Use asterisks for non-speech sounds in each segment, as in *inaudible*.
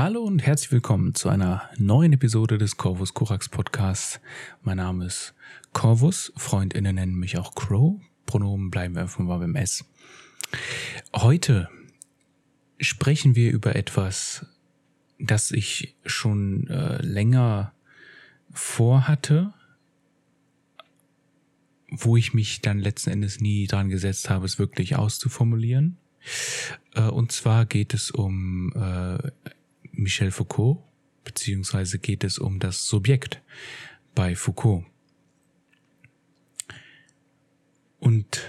Hallo und herzlich willkommen zu einer neuen Episode des Corvus Corax Podcasts. Mein Name ist Corvus, Freundinnen nennen mich auch Crow, Pronomen bleiben wir einfach mal beim S. Heute sprechen wir über etwas, das ich schon äh, länger vorhatte, wo ich mich dann letzten Endes nie dran gesetzt habe, es wirklich auszuformulieren. Äh, und zwar geht es um äh, Michel Foucault, beziehungsweise geht es um das Subjekt bei Foucault. Und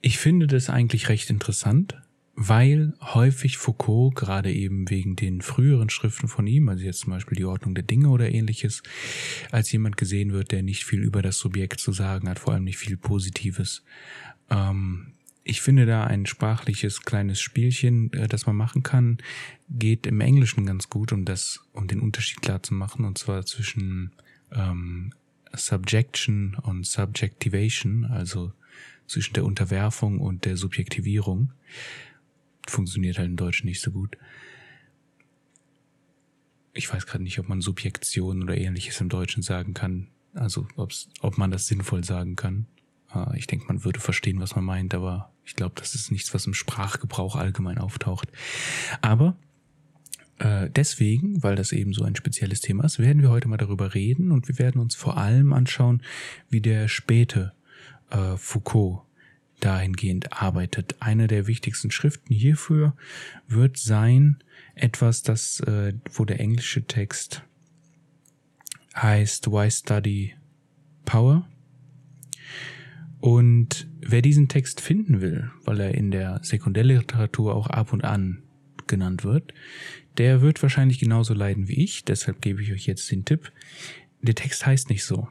ich finde das eigentlich recht interessant, weil häufig Foucault, gerade eben wegen den früheren Schriften von ihm, also jetzt zum Beispiel die Ordnung der Dinge oder ähnliches, als jemand gesehen wird, der nicht viel über das Subjekt zu sagen hat, vor allem nicht viel Positives. Ähm, ich finde da ein sprachliches kleines Spielchen, äh, das man machen kann, geht im Englischen ganz gut, um das, um den Unterschied klar zu machen, und zwar zwischen ähm, Subjection und Subjectivation, also zwischen der Unterwerfung und der Subjektivierung. Funktioniert halt im Deutschen nicht so gut. Ich weiß gerade nicht, ob man Subjektion oder ähnliches im Deutschen sagen kann. Also ob man das sinnvoll sagen kann. Ah, ich denke, man würde verstehen, was man meint, aber ich glaube, das ist nichts, was im Sprachgebrauch allgemein auftaucht. Aber äh, deswegen, weil das eben so ein spezielles Thema ist, werden wir heute mal darüber reden und wir werden uns vor allem anschauen, wie der späte äh, Foucault dahingehend arbeitet. Eine der wichtigsten Schriften hierfür wird sein etwas, das, äh, wo der englische Text heißt Why Study Power und wer diesen Text finden will, weil er in der Sekundärliteratur auch ab und an genannt wird, der wird wahrscheinlich genauso leiden wie ich, deshalb gebe ich euch jetzt den Tipp. Der Text heißt nicht so.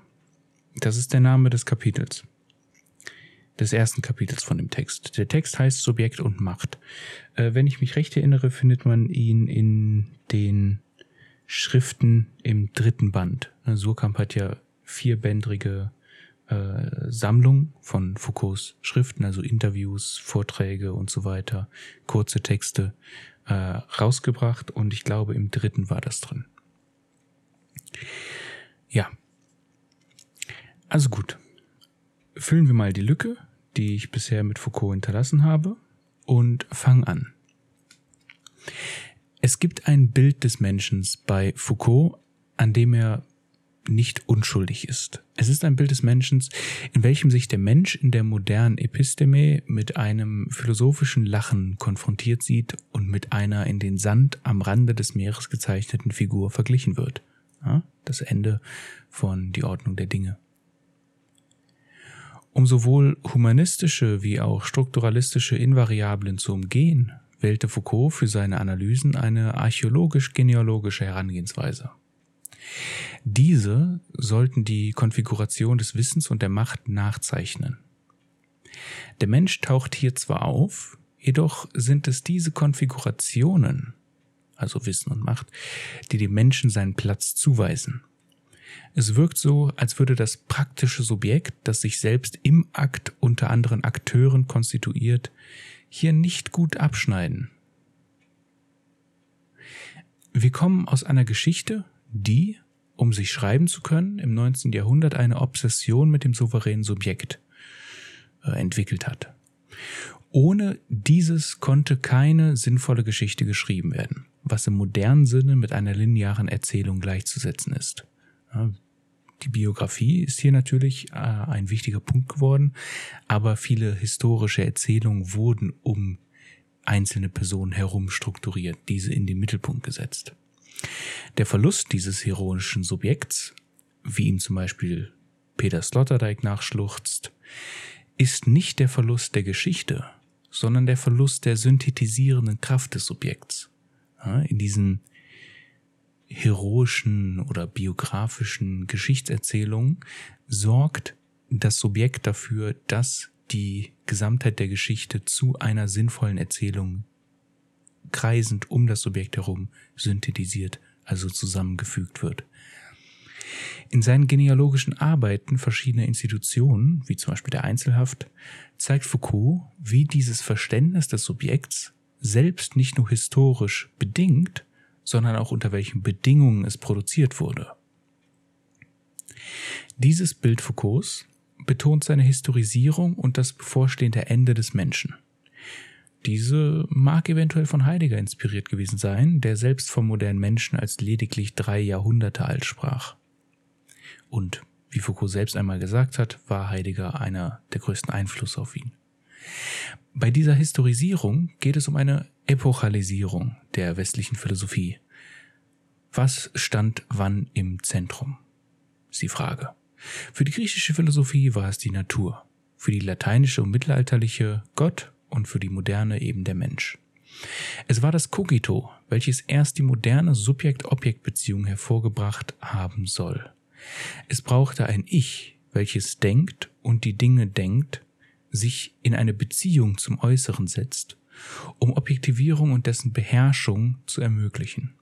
Das ist der Name des Kapitels. Des ersten Kapitels von dem Text. Der Text heißt Subjekt und Macht. Äh, wenn ich mich recht erinnere, findet man ihn in den Schriften im dritten Band. Surkamp hat ja vierbändrige äh, Sammlung von Foucaults Schriften, also Interviews, Vorträge und so weiter, kurze Texte äh, rausgebracht und ich glaube im dritten war das drin. Ja. Also gut. Füllen wir mal die Lücke, die ich bisher mit Foucault hinterlassen habe und fangen an. Es gibt ein Bild des Menschen bei Foucault, an dem er nicht unschuldig ist. Es ist ein Bild des Menschen, in welchem sich der Mensch in der modernen Episteme mit einem philosophischen Lachen konfrontiert sieht und mit einer in den Sand am Rande des Meeres gezeichneten Figur verglichen wird. Ja, das Ende von Die Ordnung der Dinge. Um sowohl humanistische wie auch strukturalistische Invariablen zu umgehen, wählte Foucault für seine Analysen eine archäologisch-genealogische Herangehensweise. Diese sollten die Konfiguration des Wissens und der Macht nachzeichnen. Der Mensch taucht hier zwar auf, jedoch sind es diese Konfigurationen, also Wissen und Macht, die dem Menschen seinen Platz zuweisen. Es wirkt so, als würde das praktische Subjekt, das sich selbst im Akt unter anderen Akteuren konstituiert, hier nicht gut abschneiden. Wir kommen aus einer Geschichte, die, um sich schreiben zu können, im 19. Jahrhundert eine Obsession mit dem souveränen Subjekt äh, entwickelt hat. Ohne dieses konnte keine sinnvolle Geschichte geschrieben werden, was im modernen Sinne mit einer linearen Erzählung gleichzusetzen ist. Die Biografie ist hier natürlich äh, ein wichtiger Punkt geworden, aber viele historische Erzählungen wurden um einzelne Personen herum strukturiert, diese in den Mittelpunkt gesetzt. Der Verlust dieses heroischen Subjekts, wie ihm zum Beispiel Peter Sloterdijk nachschluchzt, ist nicht der Verlust der Geschichte, sondern der Verlust der synthetisierenden Kraft des Subjekts. in diesen heroischen oder biografischen Geschichtserzählungen sorgt das Subjekt dafür, dass die Gesamtheit der Geschichte zu einer sinnvollen Erzählung kreisend um das Subjekt herum synthetisiert, also zusammengefügt wird. In seinen genealogischen Arbeiten verschiedener Institutionen, wie zum Beispiel der Einzelhaft, zeigt Foucault, wie dieses Verständnis des Subjekts selbst nicht nur historisch bedingt, sondern auch unter welchen Bedingungen es produziert wurde. Dieses Bild Foucaults betont seine Historisierung und das bevorstehende Ende des Menschen. Diese mag eventuell von Heidegger inspiriert gewesen sein, der selbst vom modernen Menschen als lediglich drei Jahrhunderte alt sprach. Und wie Foucault selbst einmal gesagt hat, war Heidegger einer der größten Einflüsse auf ihn. Bei dieser Historisierung geht es um eine Epochalisierung der westlichen Philosophie. Was stand wann im Zentrum? Ist die Frage. Für die griechische Philosophie war es die Natur, für die lateinische und mittelalterliche Gott und für die moderne eben der Mensch. Es war das Cogito, welches erst die moderne Subjekt-Objekt-Beziehung hervorgebracht haben soll. Es brauchte ein Ich, welches denkt und die Dinge denkt, sich in eine Beziehung zum Äußeren setzt, um Objektivierung und dessen Beherrschung zu ermöglichen.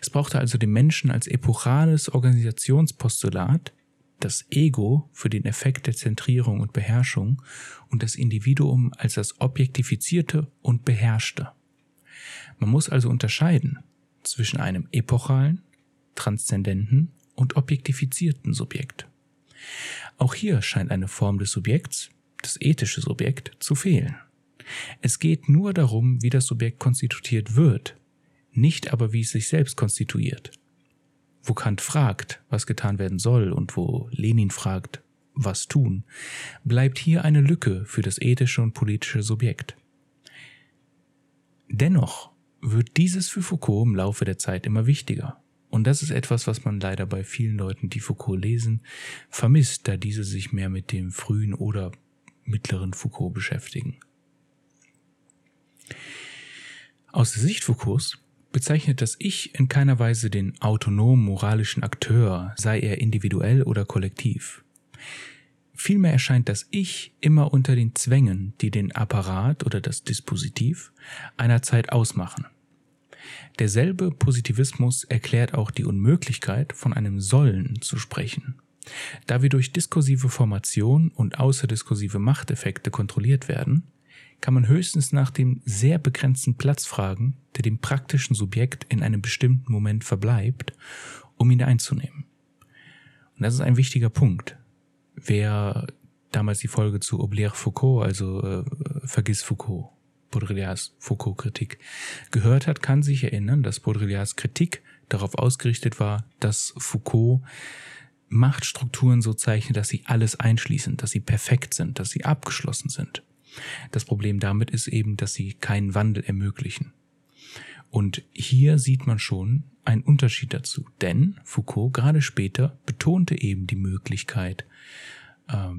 Es brauchte also den Menschen als epochales Organisationspostulat, das Ego für den Effekt der Zentrierung und Beherrschung und das Individuum als das Objektifizierte und Beherrschte. Man muss also unterscheiden zwischen einem epochalen, transzendenten und objektifizierten Subjekt. Auch hier scheint eine Form des Subjekts, das ethische Subjekt, zu fehlen. Es geht nur darum, wie das Subjekt konstituiert wird, nicht aber wie es sich selbst konstituiert wo Kant fragt, was getan werden soll und wo Lenin fragt, was tun, bleibt hier eine Lücke für das ethische und politische Subjekt. Dennoch wird dieses für Foucault im Laufe der Zeit immer wichtiger. Und das ist etwas, was man leider bei vielen Leuten, die Foucault lesen, vermisst, da diese sich mehr mit dem frühen oder mittleren Foucault beschäftigen. Aus der Sicht Foucaults bezeichnet das Ich in keiner Weise den autonomen moralischen Akteur, sei er individuell oder kollektiv. Vielmehr erscheint das Ich immer unter den Zwängen, die den Apparat oder das Dispositiv einer Zeit ausmachen. Derselbe Positivismus erklärt auch die Unmöglichkeit, von einem Sollen zu sprechen. Da wir durch diskursive Formation und außerdiskursive Machteffekte kontrolliert werden, kann man höchstens nach dem sehr begrenzten Platz fragen, der dem praktischen Subjekt in einem bestimmten Moment verbleibt, um ihn einzunehmen. Und das ist ein wichtiger Punkt. Wer damals die Folge zu Oublier Foucault, also äh, Vergiss Foucault, Baudrillards Foucault-Kritik, gehört hat, kann sich erinnern, dass Baudrillards Kritik darauf ausgerichtet war, dass Foucault Machtstrukturen so zeichnet, dass sie alles einschließen, dass sie perfekt sind, dass sie abgeschlossen sind. Das Problem damit ist eben, dass sie keinen Wandel ermöglichen. Und hier sieht man schon einen Unterschied dazu, denn Foucault gerade später betonte eben die Möglichkeit, äh,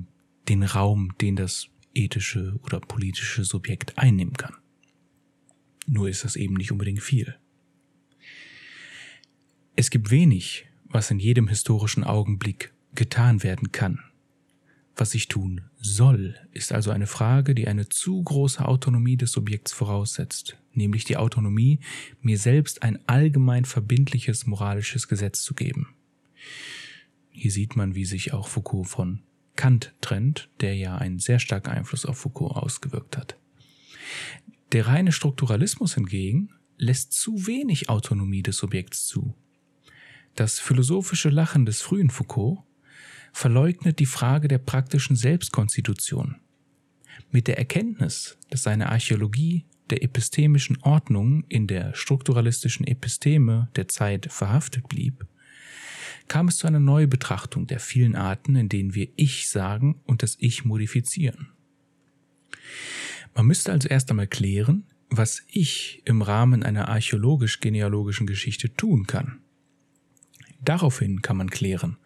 den Raum, den das ethische oder politische Subjekt einnehmen kann. Nur ist das eben nicht unbedingt viel. Es gibt wenig, was in jedem historischen Augenblick getan werden kann was ich tun soll, ist also eine Frage, die eine zu große Autonomie des Subjekts voraussetzt, nämlich die Autonomie, mir selbst ein allgemein verbindliches moralisches Gesetz zu geben. Hier sieht man, wie sich auch Foucault von Kant trennt, der ja einen sehr starken Einfluss auf Foucault ausgewirkt hat. Der reine Strukturalismus hingegen lässt zu wenig Autonomie des Subjekts zu. Das philosophische Lachen des frühen Foucault verleugnet die Frage der praktischen Selbstkonstitution. Mit der Erkenntnis, dass seine Archäologie der epistemischen Ordnung in der strukturalistischen Episteme der Zeit verhaftet blieb, kam es zu einer Neubetrachtung der vielen Arten, in denen wir Ich sagen und das Ich modifizieren. Man müsste also erst einmal klären, was ich im Rahmen einer archäologisch-genealogischen Geschichte tun kann. Daraufhin kann man klären,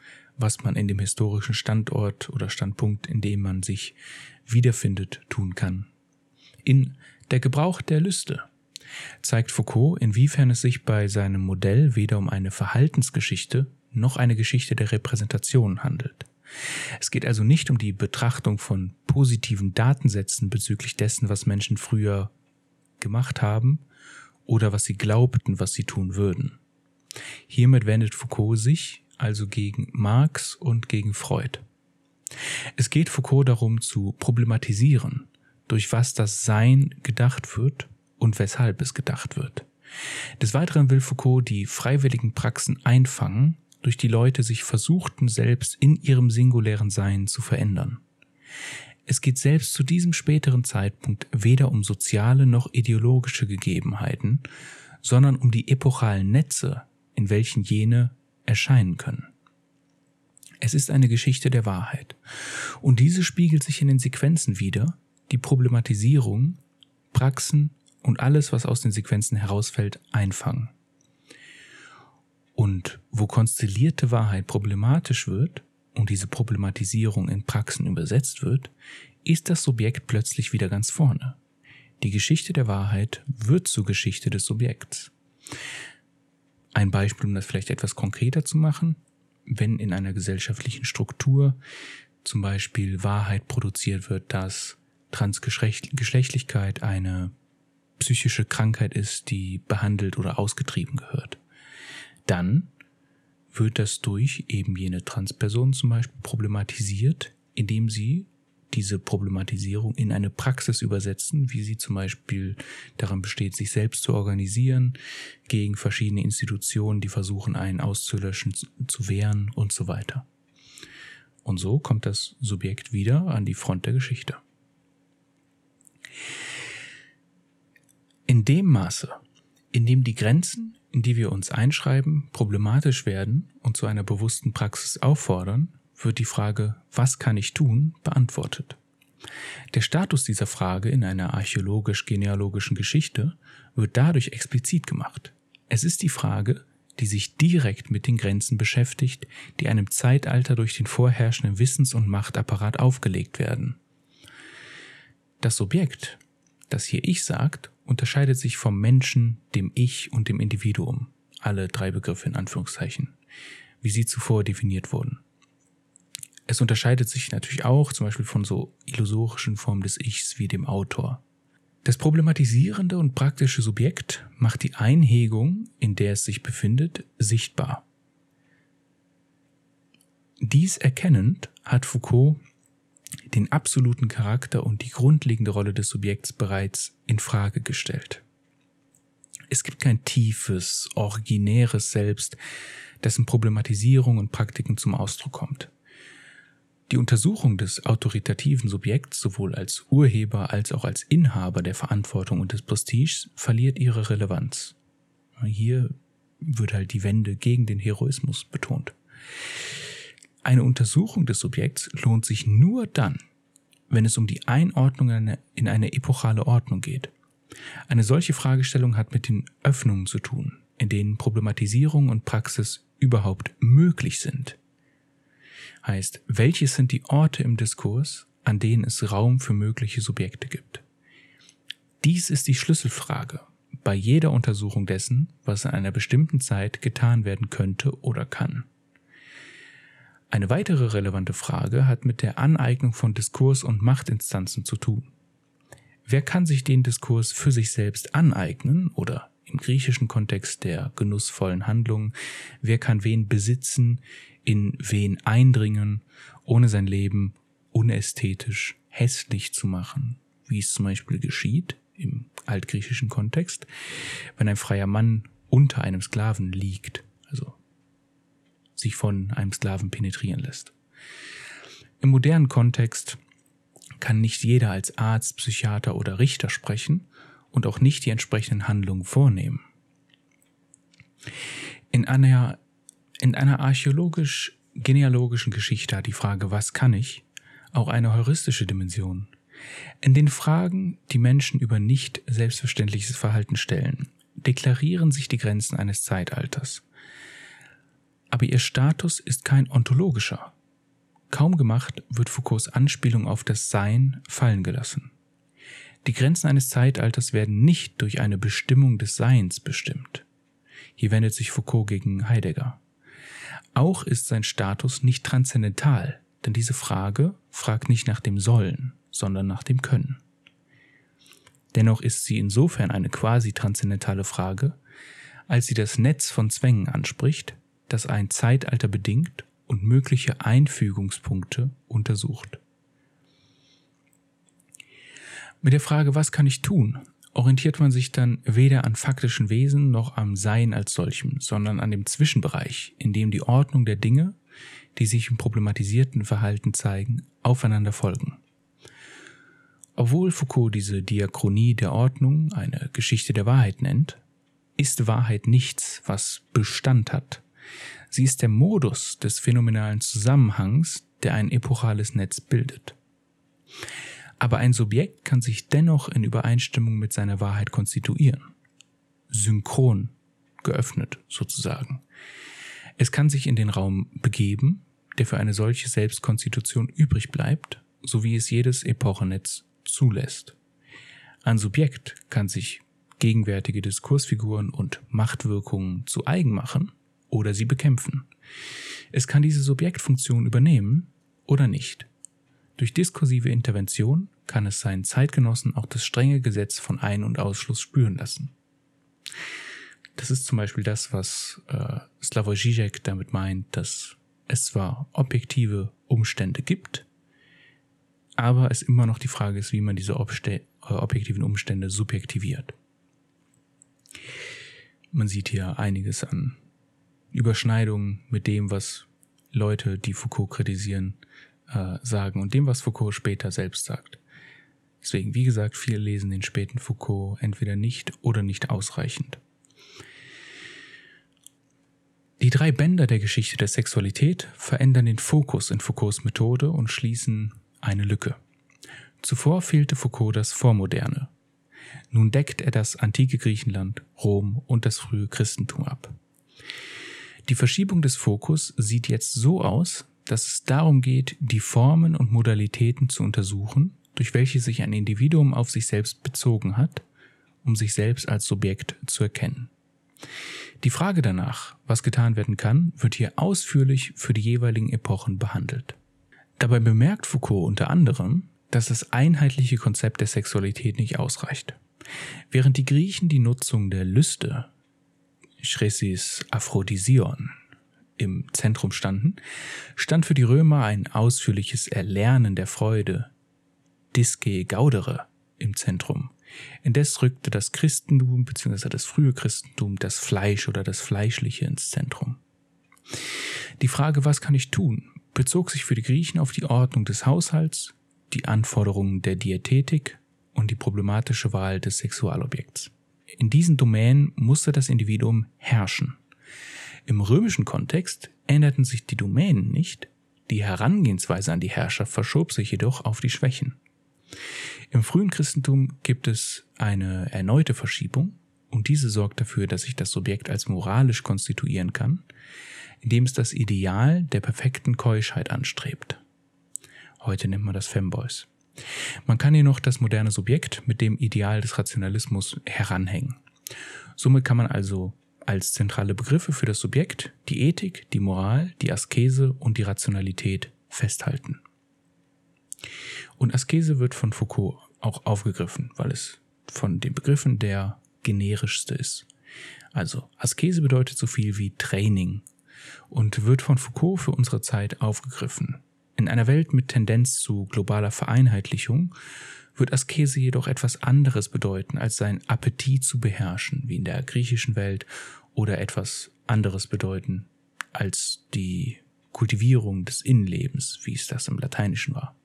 was man in dem historischen Standort oder Standpunkt, in dem man sich wiederfindet, tun kann. In Der Gebrauch der Lüste zeigt Foucault, inwiefern es sich bei seinem Modell weder um eine Verhaltensgeschichte noch eine Geschichte der Repräsentation handelt. Es geht also nicht um die Betrachtung von positiven Datensätzen bezüglich dessen, was Menschen früher gemacht haben oder was sie glaubten, was sie tun würden. Hiermit wendet Foucault sich also gegen Marx und gegen Freud. Es geht Foucault darum zu problematisieren, durch was das Sein gedacht wird und weshalb es gedacht wird. Des Weiteren will Foucault die freiwilligen Praxen einfangen, durch die Leute sich versuchten selbst in ihrem singulären Sein zu verändern. Es geht selbst zu diesem späteren Zeitpunkt weder um soziale noch ideologische Gegebenheiten, sondern um die epochalen Netze, in welchen jene erscheinen können. Es ist eine Geschichte der Wahrheit. Und diese spiegelt sich in den Sequenzen wider, die Problematisierung, Praxen und alles, was aus den Sequenzen herausfällt, einfangen. Und wo konstellierte Wahrheit problematisch wird und diese Problematisierung in Praxen übersetzt wird, ist das Subjekt plötzlich wieder ganz vorne. Die Geschichte der Wahrheit wird zur Geschichte des Subjekts. Ein Beispiel, um das vielleicht etwas konkreter zu machen, wenn in einer gesellschaftlichen Struktur zum Beispiel Wahrheit produziert wird, dass Transgeschlechtlichkeit eine psychische Krankheit ist, die behandelt oder ausgetrieben gehört, dann wird das durch eben jene Transperson zum Beispiel problematisiert, indem sie diese Problematisierung in eine Praxis übersetzen, wie sie zum Beispiel daran besteht, sich selbst zu organisieren, gegen verschiedene Institutionen, die versuchen, einen auszulöschen, zu wehren und so weiter. Und so kommt das Subjekt wieder an die Front der Geschichte. In dem Maße, in dem die Grenzen, in die wir uns einschreiben, problematisch werden und zu einer bewussten Praxis auffordern, wird die Frage, was kann ich tun, beantwortet. Der Status dieser Frage in einer archäologisch-genealogischen Geschichte wird dadurch explizit gemacht. Es ist die Frage, die sich direkt mit den Grenzen beschäftigt, die einem Zeitalter durch den vorherrschenden Wissens- und Machtapparat aufgelegt werden. Das Subjekt, das hier Ich sagt, unterscheidet sich vom Menschen, dem Ich und dem Individuum, alle drei Begriffe in Anführungszeichen, wie sie zuvor definiert wurden. Es unterscheidet sich natürlich auch zum Beispiel von so illusorischen Formen des Ichs wie dem Autor. Das problematisierende und praktische Subjekt macht die Einhegung, in der es sich befindet, sichtbar. Dies erkennend hat Foucault den absoluten Charakter und die grundlegende Rolle des Subjekts bereits in Frage gestellt. Es gibt kein tiefes, originäres Selbst, dessen Problematisierung und Praktiken zum Ausdruck kommt. Die Untersuchung des autoritativen Subjekts sowohl als Urheber als auch als Inhaber der Verantwortung und des Prestiges verliert ihre Relevanz. Hier wird halt die Wende gegen den Heroismus betont. Eine Untersuchung des Subjekts lohnt sich nur dann, wenn es um die Einordnung in eine epochale Ordnung geht. Eine solche Fragestellung hat mit den Öffnungen zu tun, in denen Problematisierung und Praxis überhaupt möglich sind heißt, welches sind die Orte im Diskurs, an denen es Raum für mögliche Subjekte gibt. Dies ist die Schlüsselfrage bei jeder Untersuchung dessen, was in einer bestimmten Zeit getan werden könnte oder kann. Eine weitere relevante Frage hat mit der Aneignung von Diskurs und Machtinstanzen zu tun. Wer kann sich den Diskurs für sich selbst aneignen oder im griechischen Kontext der genussvollen Handlung, wer kann wen besitzen, in wen eindringen, ohne sein Leben unästhetisch hässlich zu machen, wie es zum Beispiel geschieht im altgriechischen Kontext, wenn ein freier Mann unter einem Sklaven liegt, also sich von einem Sklaven penetrieren lässt. Im modernen Kontext kann nicht jeder als Arzt, Psychiater oder Richter sprechen und auch nicht die entsprechenden Handlungen vornehmen. In einer in einer archäologisch-genealogischen Geschichte hat die Frage, was kann ich, auch eine heuristische Dimension. In den Fragen, die Menschen über nicht selbstverständliches Verhalten stellen, deklarieren sich die Grenzen eines Zeitalters. Aber ihr Status ist kein ontologischer. Kaum gemacht wird Foucaults Anspielung auf das Sein fallen gelassen. Die Grenzen eines Zeitalters werden nicht durch eine Bestimmung des Seins bestimmt. Hier wendet sich Foucault gegen Heidegger. Auch ist sein Status nicht transzendental, denn diese Frage fragt nicht nach dem Sollen, sondern nach dem Können. Dennoch ist sie insofern eine quasi transzendentale Frage, als sie das Netz von Zwängen anspricht, das ein Zeitalter bedingt und mögliche Einfügungspunkte untersucht. Mit der Frage, was kann ich tun, orientiert man sich dann weder an faktischen Wesen noch am Sein als solchem, sondern an dem Zwischenbereich, in dem die Ordnung der Dinge, die sich im problematisierten Verhalten zeigen, aufeinander folgen. Obwohl Foucault diese Diachronie der Ordnung eine Geschichte der Wahrheit nennt, ist Wahrheit nichts, was Bestand hat. Sie ist der Modus des phänomenalen Zusammenhangs, der ein epochales Netz bildet. Aber ein Subjekt kann sich dennoch in Übereinstimmung mit seiner Wahrheit konstituieren. Synchron, geöffnet sozusagen. Es kann sich in den Raum begeben, der für eine solche Selbstkonstitution übrig bleibt, so wie es jedes Epochennetz zulässt. Ein Subjekt kann sich gegenwärtige Diskursfiguren und Machtwirkungen zu eigen machen oder sie bekämpfen. Es kann diese Subjektfunktion übernehmen oder nicht. Durch diskursive Intervention kann es seinen Zeitgenossen auch das strenge Gesetz von Ein- und Ausschluss spüren lassen. Das ist zum Beispiel das, was äh, Slavoj Žižek damit meint, dass es zwar objektive Umstände gibt, aber es immer noch die Frage ist, wie man diese Obste äh, objektiven Umstände subjektiviert. Man sieht hier einiges an Überschneidungen mit dem, was Leute, die Foucault kritisieren, äh, sagen und dem, was Foucault später selbst sagt. Deswegen, wie gesagt, viele lesen den späten Foucault entweder nicht oder nicht ausreichend. Die drei Bänder der Geschichte der Sexualität verändern den Fokus in Foucaults Methode und schließen eine Lücke. Zuvor fehlte Foucault das Vormoderne. Nun deckt er das antike Griechenland, Rom und das frühe Christentum ab. Die Verschiebung des Fokus sieht jetzt so aus, dass es darum geht, die Formen und Modalitäten zu untersuchen, durch welche sich ein Individuum auf sich selbst bezogen hat, um sich selbst als Subjekt zu erkennen. Die Frage danach, was getan werden kann, wird hier ausführlich für die jeweiligen Epochen behandelt. Dabei bemerkt Foucault unter anderem, dass das einheitliche Konzept der Sexualität nicht ausreicht. Während die Griechen die Nutzung der Lüste, Chresis Aphrodison, im Zentrum standen, stand für die Römer ein ausführliches Erlernen der Freude, Disce Gaudere, im Zentrum. Indes rückte das Christentum bzw. das frühe Christentum das Fleisch oder das Fleischliche ins Zentrum. Die Frage, was kann ich tun, bezog sich für die Griechen auf die Ordnung des Haushalts, die Anforderungen der Diätetik und die problematische Wahl des Sexualobjekts. In diesen Domänen musste das Individuum herrschen. Im römischen Kontext änderten sich die Domänen nicht, die Herangehensweise an die Herrschaft verschob sich jedoch auf die Schwächen. Im frühen Christentum gibt es eine erneute Verschiebung und diese sorgt dafür, dass sich das Subjekt als moralisch konstituieren kann, indem es das Ideal der perfekten Keuschheit anstrebt. Heute nennt man das Femboys. Man kann hier noch das moderne Subjekt mit dem Ideal des Rationalismus heranhängen. Somit kann man also als zentrale Begriffe für das Subjekt die Ethik, die Moral, die Askese und die Rationalität festhalten. Und Askese wird von Foucault auch aufgegriffen, weil es von den Begriffen der generischste ist. Also Askese bedeutet so viel wie Training und wird von Foucault für unsere Zeit aufgegriffen. In einer Welt mit Tendenz zu globaler Vereinheitlichung wird Askese jedoch etwas anderes bedeuten, als seinen Appetit zu beherrschen, wie in der griechischen Welt, oder etwas anderes bedeuten, als die Kultivierung des Innenlebens, wie es das im Lateinischen war.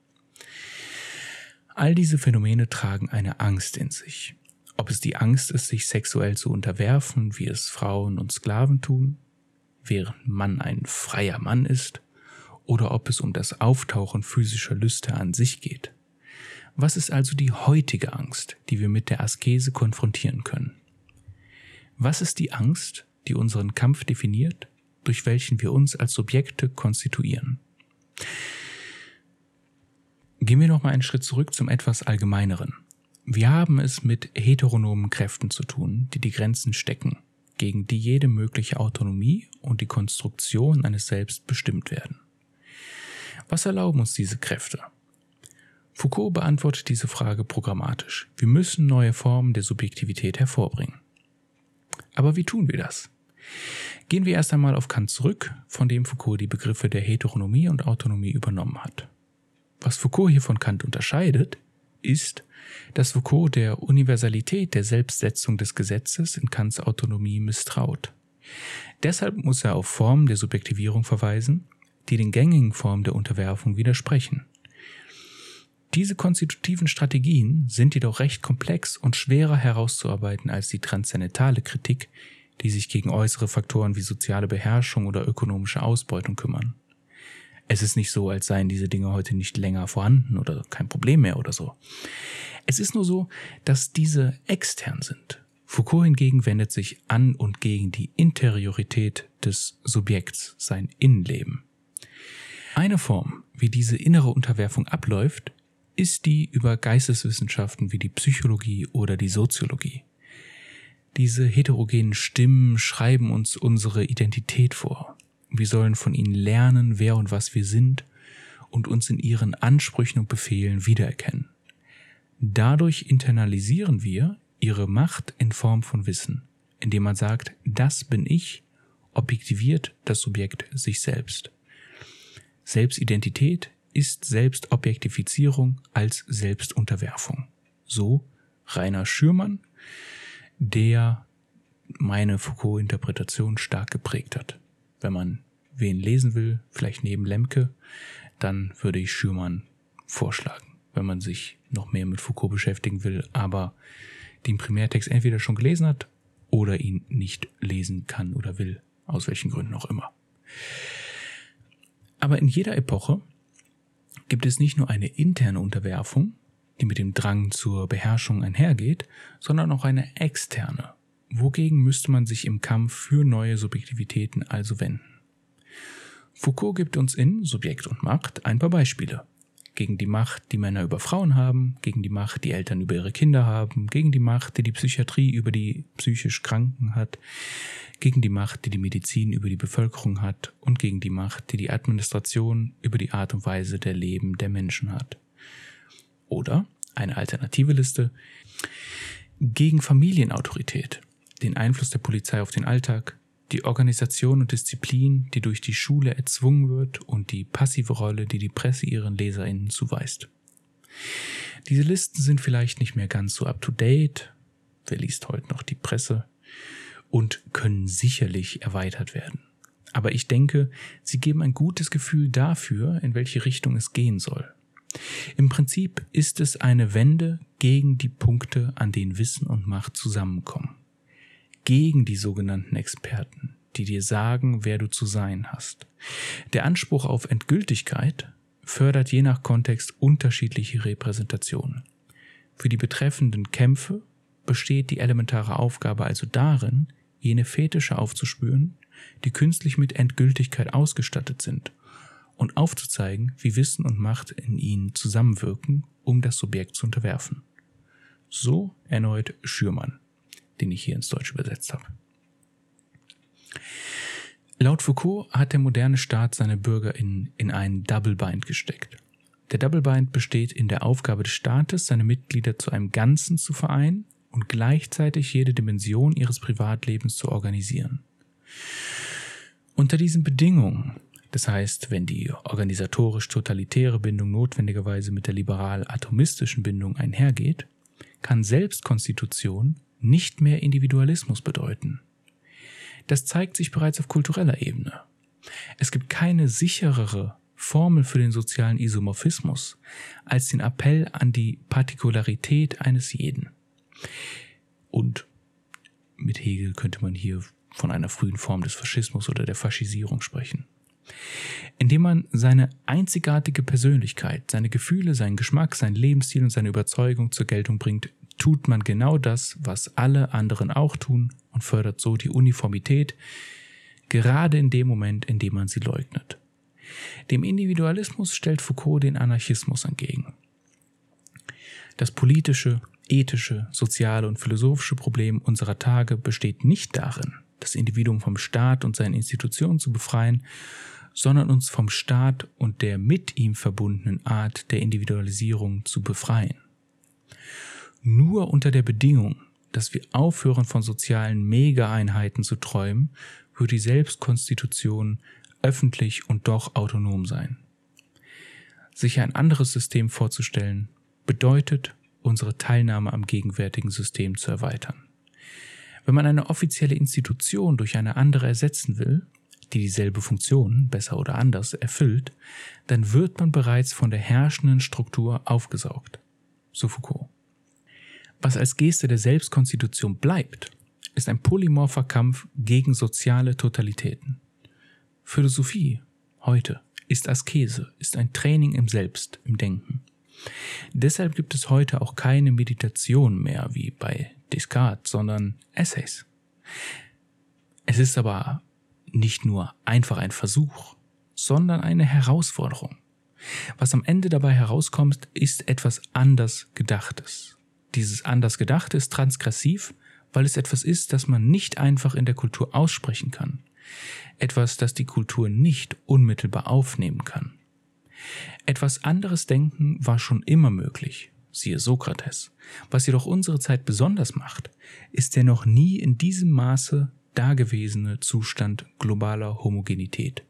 All diese Phänomene tragen eine Angst in sich. Ob es die Angst ist, sich sexuell zu unterwerfen, wie es Frauen und Sklaven tun, während man ein freier Mann ist, oder ob es um das Auftauchen physischer Lüste an sich geht. Was ist also die heutige Angst, die wir mit der Askese konfrontieren können? Was ist die Angst, die unseren Kampf definiert, durch welchen wir uns als Subjekte konstituieren? Gehen wir noch mal einen Schritt zurück zum etwas allgemeineren. Wir haben es mit heteronomen Kräften zu tun, die die Grenzen stecken, gegen die jede mögliche Autonomie und die Konstruktion eines Selbst bestimmt werden. Was erlauben uns diese Kräfte? Foucault beantwortet diese Frage programmatisch. Wir müssen neue Formen der Subjektivität hervorbringen. Aber wie tun wir das? Gehen wir erst einmal auf Kant zurück, von dem Foucault die Begriffe der Heteronomie und Autonomie übernommen hat. Was Foucault hier von Kant unterscheidet, ist, dass Foucault der Universalität der Selbstsetzung des Gesetzes in Kants Autonomie misstraut. Deshalb muss er auf Formen der Subjektivierung verweisen, die den gängigen Formen der Unterwerfung widersprechen. Diese konstitutiven Strategien sind jedoch recht komplex und schwerer herauszuarbeiten als die transzendentale Kritik, die sich gegen äußere Faktoren wie soziale Beherrschung oder ökonomische Ausbeutung kümmern. Es ist nicht so, als seien diese Dinge heute nicht länger vorhanden oder kein Problem mehr oder so. Es ist nur so, dass diese extern sind. Foucault hingegen wendet sich an und gegen die Interiorität des Subjekts, sein Innenleben. Eine Form, wie diese innere Unterwerfung abläuft, ist die über Geisteswissenschaften wie die Psychologie oder die Soziologie. Diese heterogenen Stimmen schreiben uns unsere Identität vor. Wir sollen von ihnen lernen, wer und was wir sind und uns in ihren Ansprüchen und Befehlen wiedererkennen. Dadurch internalisieren wir ihre Macht in Form von Wissen, indem man sagt, das bin ich, objektiviert das Subjekt sich selbst. Selbstidentität ist Selbstobjektifizierung als Selbstunterwerfung. So Rainer Schürmann, der meine Foucault-Interpretation stark geprägt hat. Wenn man wen lesen will, vielleicht neben Lemke, dann würde ich Schürmann vorschlagen, wenn man sich noch mehr mit Foucault beschäftigen will, aber den Primärtext entweder schon gelesen hat oder ihn nicht lesen kann oder will, aus welchen Gründen auch immer. Aber in jeder Epoche gibt es nicht nur eine interne Unterwerfung, die mit dem Drang zur Beherrschung einhergeht, sondern auch eine externe. Wogegen müsste man sich im Kampf für neue Subjektivitäten also wenden? Foucault gibt uns in Subjekt und Macht ein paar Beispiele. Gegen die Macht, die Männer über Frauen haben, gegen die Macht, die Eltern über ihre Kinder haben, gegen die Macht, die die Psychiatrie über die psychisch Kranken hat, gegen die Macht, die die Medizin über die Bevölkerung hat und gegen die Macht, die die Administration über die Art und Weise der Leben der Menschen hat. Oder eine alternative Liste. Gegen Familienautorität, den Einfluss der Polizei auf den Alltag, die Organisation und Disziplin, die durch die Schule erzwungen wird und die passive Rolle, die die Presse ihren Leserinnen zuweist. Diese Listen sind vielleicht nicht mehr ganz so up-to-date, wer liest heute noch die Presse, und können sicherlich erweitert werden. Aber ich denke, sie geben ein gutes Gefühl dafür, in welche Richtung es gehen soll. Im Prinzip ist es eine Wende gegen die Punkte, an denen Wissen und Macht zusammenkommen gegen die sogenannten Experten, die dir sagen, wer du zu sein hast. Der Anspruch auf Endgültigkeit fördert je nach Kontext unterschiedliche Repräsentationen. Für die betreffenden Kämpfe besteht die elementare Aufgabe also darin, jene Fetische aufzuspüren, die künstlich mit Endgültigkeit ausgestattet sind und aufzuzeigen, wie Wissen und Macht in ihnen zusammenwirken, um das Subjekt zu unterwerfen. So erneut Schürmann den ich hier ins Deutsche übersetzt habe. Laut Foucault hat der moderne Staat seine Bürger in, in einen Double Bind gesteckt. Der Double Bind besteht in der Aufgabe des Staates, seine Mitglieder zu einem Ganzen zu vereinen und gleichzeitig jede Dimension ihres Privatlebens zu organisieren. Unter diesen Bedingungen, das heißt, wenn die organisatorisch-totalitäre Bindung notwendigerweise mit der liberal-atomistischen Bindung einhergeht, kann Selbstkonstitution nicht mehr Individualismus bedeuten. Das zeigt sich bereits auf kultureller Ebene. Es gibt keine sicherere Formel für den sozialen Isomorphismus als den Appell an die Partikularität eines jeden. Und mit Hegel könnte man hier von einer frühen Form des Faschismus oder der Faschisierung sprechen. Indem man seine einzigartige Persönlichkeit, seine Gefühle, seinen Geschmack, seinen Lebensstil und seine Überzeugung zur Geltung bringt, tut man genau das, was alle anderen auch tun und fördert so die Uniformität, gerade in dem Moment, in dem man sie leugnet. Dem Individualismus stellt Foucault den Anarchismus entgegen. Das politische, ethische, soziale und philosophische Problem unserer Tage besteht nicht darin, das Individuum vom Staat und seinen Institutionen zu befreien, sondern uns vom Staat und der mit ihm verbundenen Art der Individualisierung zu befreien nur unter der Bedingung, dass wir aufhören von sozialen Mega-Einheiten zu träumen, wird die Selbstkonstitution öffentlich und doch autonom sein. Sich ein anderes System vorzustellen, bedeutet, unsere Teilnahme am gegenwärtigen System zu erweitern. Wenn man eine offizielle Institution durch eine andere ersetzen will, die dieselbe Funktion, besser oder anders, erfüllt, dann wird man bereits von der herrschenden Struktur aufgesaugt. So Foucault. Was als Geste der Selbstkonstitution bleibt, ist ein polymorpher Kampf gegen soziale Totalitäten. Philosophie heute ist Askese, ist ein Training im Selbst, im Denken. Deshalb gibt es heute auch keine Meditation mehr wie bei Descartes, sondern Essays. Es ist aber nicht nur einfach ein Versuch, sondern eine Herausforderung. Was am Ende dabei herauskommt, ist etwas anders Gedachtes. Dieses anders Gedachte ist transgressiv, weil es etwas ist, das man nicht einfach in der Kultur aussprechen kann. Etwas, das die Kultur nicht unmittelbar aufnehmen kann. Etwas anderes Denken war schon immer möglich, siehe Sokrates. Was jedoch unsere Zeit besonders macht, ist der noch nie in diesem Maße dagewesene Zustand globaler Homogenität.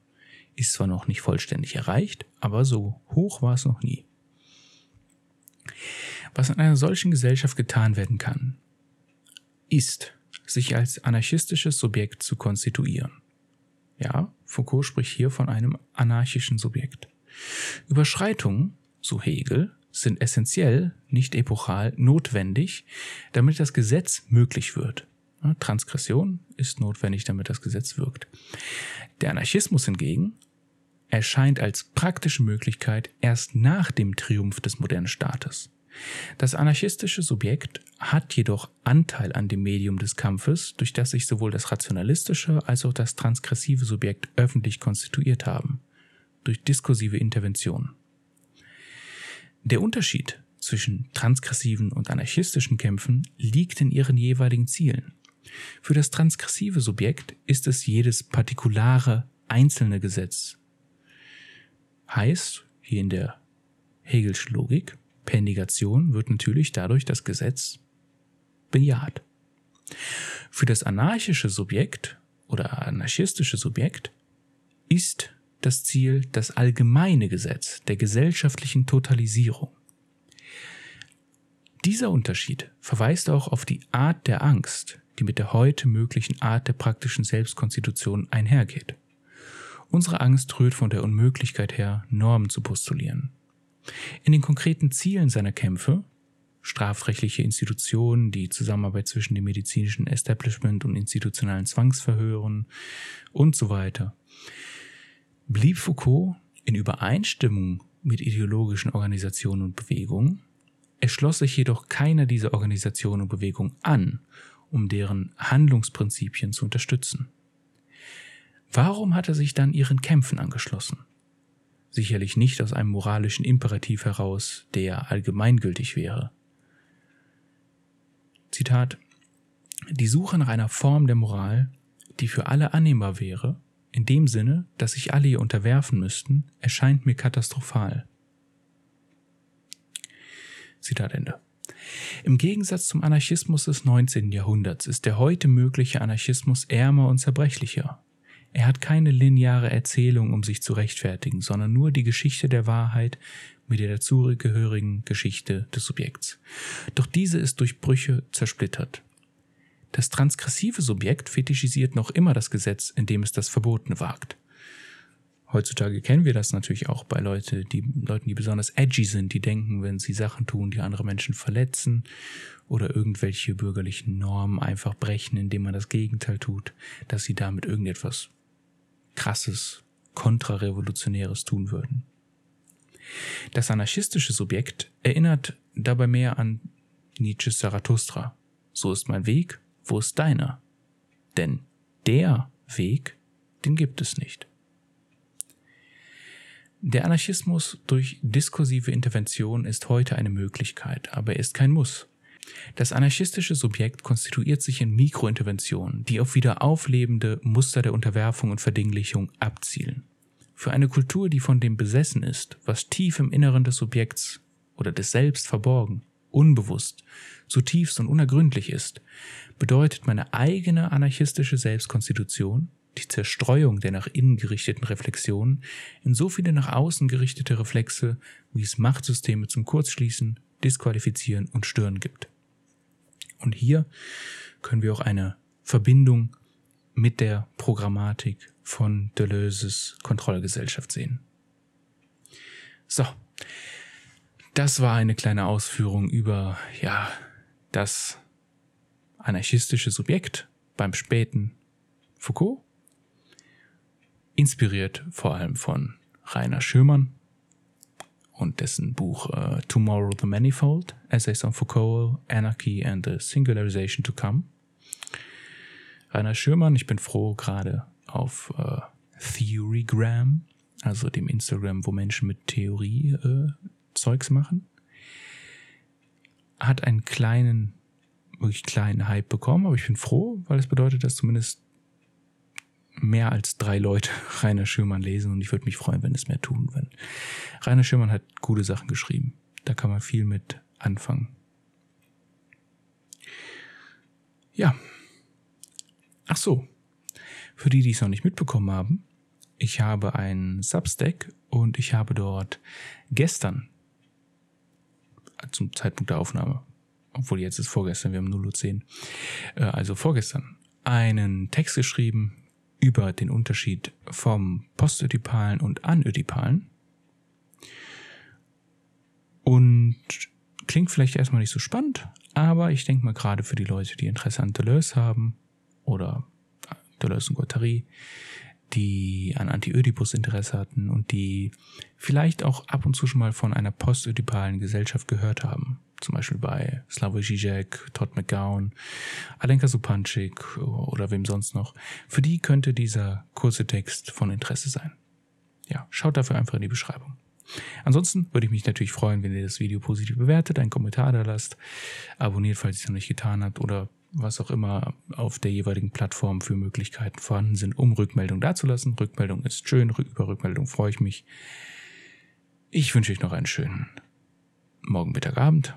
Ist zwar noch nicht vollständig erreicht, aber so hoch war es noch nie. Was in einer solchen Gesellschaft getan werden kann, ist, sich als anarchistisches Subjekt zu konstituieren. Ja, Foucault spricht hier von einem anarchischen Subjekt. Überschreitungen, so Hegel, sind essentiell, nicht epochal, notwendig, damit das Gesetz möglich wird. Transgression ist notwendig, damit das Gesetz wirkt. Der Anarchismus hingegen erscheint als praktische Möglichkeit erst nach dem Triumph des modernen Staates. Das anarchistische Subjekt hat jedoch Anteil an dem Medium des Kampfes, durch das sich sowohl das rationalistische als auch das transgressive Subjekt öffentlich konstituiert haben, durch diskursive Intervention. Der Unterschied zwischen transgressiven und anarchistischen Kämpfen liegt in ihren jeweiligen Zielen. Für das transgressive Subjekt ist es jedes partikulare, einzelne Gesetz. Heißt, hier in der Hegelschen Logik, per Negation wird natürlich dadurch das Gesetz bejaht. Für das anarchische Subjekt oder anarchistische Subjekt ist das Ziel das allgemeine Gesetz der gesellschaftlichen Totalisierung. Dieser Unterschied verweist auch auf die Art der Angst, die mit der heute möglichen Art der praktischen Selbstkonstitution einhergeht. Unsere Angst rührt von der Unmöglichkeit her, Normen zu postulieren. In den konkreten Zielen seiner Kämpfe, strafrechtliche Institutionen, die Zusammenarbeit zwischen dem medizinischen Establishment und institutionalen Zwangsverhören und so weiter, blieb Foucault in Übereinstimmung mit ideologischen Organisationen und Bewegungen, er schloss sich jedoch keiner dieser Organisationen und Bewegungen an um deren Handlungsprinzipien zu unterstützen. Warum hat er sich dann ihren Kämpfen angeschlossen? Sicherlich nicht aus einem moralischen Imperativ heraus, der allgemeingültig wäre. Zitat Die Suche nach einer Form der Moral, die für alle annehmbar wäre, in dem Sinne, dass sich alle ihr unterwerfen müssten, erscheint mir katastrophal. Zitat Ende. Im Gegensatz zum Anarchismus des 19. Jahrhunderts ist der heute mögliche Anarchismus ärmer und zerbrechlicher. Er hat keine lineare Erzählung, um sich zu rechtfertigen, sondern nur die Geschichte der Wahrheit mit der dazugehörigen Geschichte des Subjekts. Doch diese ist durch Brüche zersplittert. Das transgressive Subjekt fetischisiert noch immer das Gesetz, indem es das Verbotene wagt. Heutzutage kennen wir das natürlich auch bei Leute, die, Leuten, die besonders edgy sind, die denken, wenn sie Sachen tun, die andere Menschen verletzen oder irgendwelche bürgerlichen Normen einfach brechen, indem man das Gegenteil tut, dass sie damit irgendetwas krasses, kontrarevolutionäres tun würden. Das anarchistische Subjekt erinnert dabei mehr an Nietzsches Zarathustra. So ist mein Weg, wo ist deiner? Denn der Weg, den gibt es nicht. Der Anarchismus durch diskursive Intervention ist heute eine Möglichkeit, aber er ist kein Muss. Das anarchistische Subjekt konstituiert sich in Mikrointerventionen, die auf wieder auflebende Muster der Unterwerfung und Verdinglichung abzielen. Für eine Kultur, die von dem besessen ist, was tief im Inneren des Subjekts oder des Selbst verborgen, unbewusst, zutiefst und unergründlich ist, bedeutet meine eigene anarchistische Selbstkonstitution die Zerstreuung der nach innen gerichteten Reflexionen in so viele nach außen gerichtete Reflexe, wie es Machtsysteme zum Kurzschließen, disqualifizieren und stören gibt. Und hier können wir auch eine Verbindung mit der Programmatik von Deleuze's Kontrollgesellschaft sehen. So, das war eine kleine Ausführung über, ja, das anarchistische Subjekt beim späten Foucault, inspiriert vor allem von Rainer Schürmann und dessen Buch uh, Tomorrow the Manifold, Essays on Foucault, Anarchy and the Singularization to Come. Rainer Schürmann, ich bin froh, gerade auf uh, Theorygram, also dem Instagram, wo Menschen mit Theorie uh, Zeugs machen, hat einen kleinen, wirklich kleinen Hype bekommen, aber ich bin froh, weil es bedeutet, dass zumindest mehr als drei Leute *laughs* Rainer Schürmann lesen und ich würde mich freuen, wenn es mehr tun würden. Rainer Schürmann hat gute Sachen geschrieben. Da kann man viel mit anfangen. Ja. Ach so. Für die, die es noch nicht mitbekommen haben, ich habe einen Substack und ich habe dort gestern zum Zeitpunkt der Aufnahme, obwohl jetzt ist vorgestern, wir haben 0.10 Uhr, äh, also vorgestern, einen Text geschrieben über den Unterschied vom postödipalen und anödipalen. Und klingt vielleicht erstmal nicht so spannend, aber ich denke mal gerade für die Leute, die Interesse an Deleuze haben oder Deleuze und Guattari, die an Antiödipus Interesse hatten und die vielleicht auch ab und zu schon mal von einer postödipalen Gesellschaft gehört haben. Zum Beispiel bei Slavoj Žižek, Todd McGowan, Alenka Supančik oder wem sonst noch. Für die könnte dieser kurze Text von Interesse sein. Ja, schaut dafür einfach in die Beschreibung. Ansonsten würde ich mich natürlich freuen, wenn ihr das Video positiv bewertet, einen Kommentar da lasst, abonniert, falls ihr es noch nicht getan habt oder was auch immer auf der jeweiligen Plattform für Möglichkeiten vorhanden sind, um Rückmeldung dazulassen. Rückmeldung ist schön, über Rückmeldung freue ich mich. Ich wünsche euch noch einen schönen Morgen, Mittag, Abend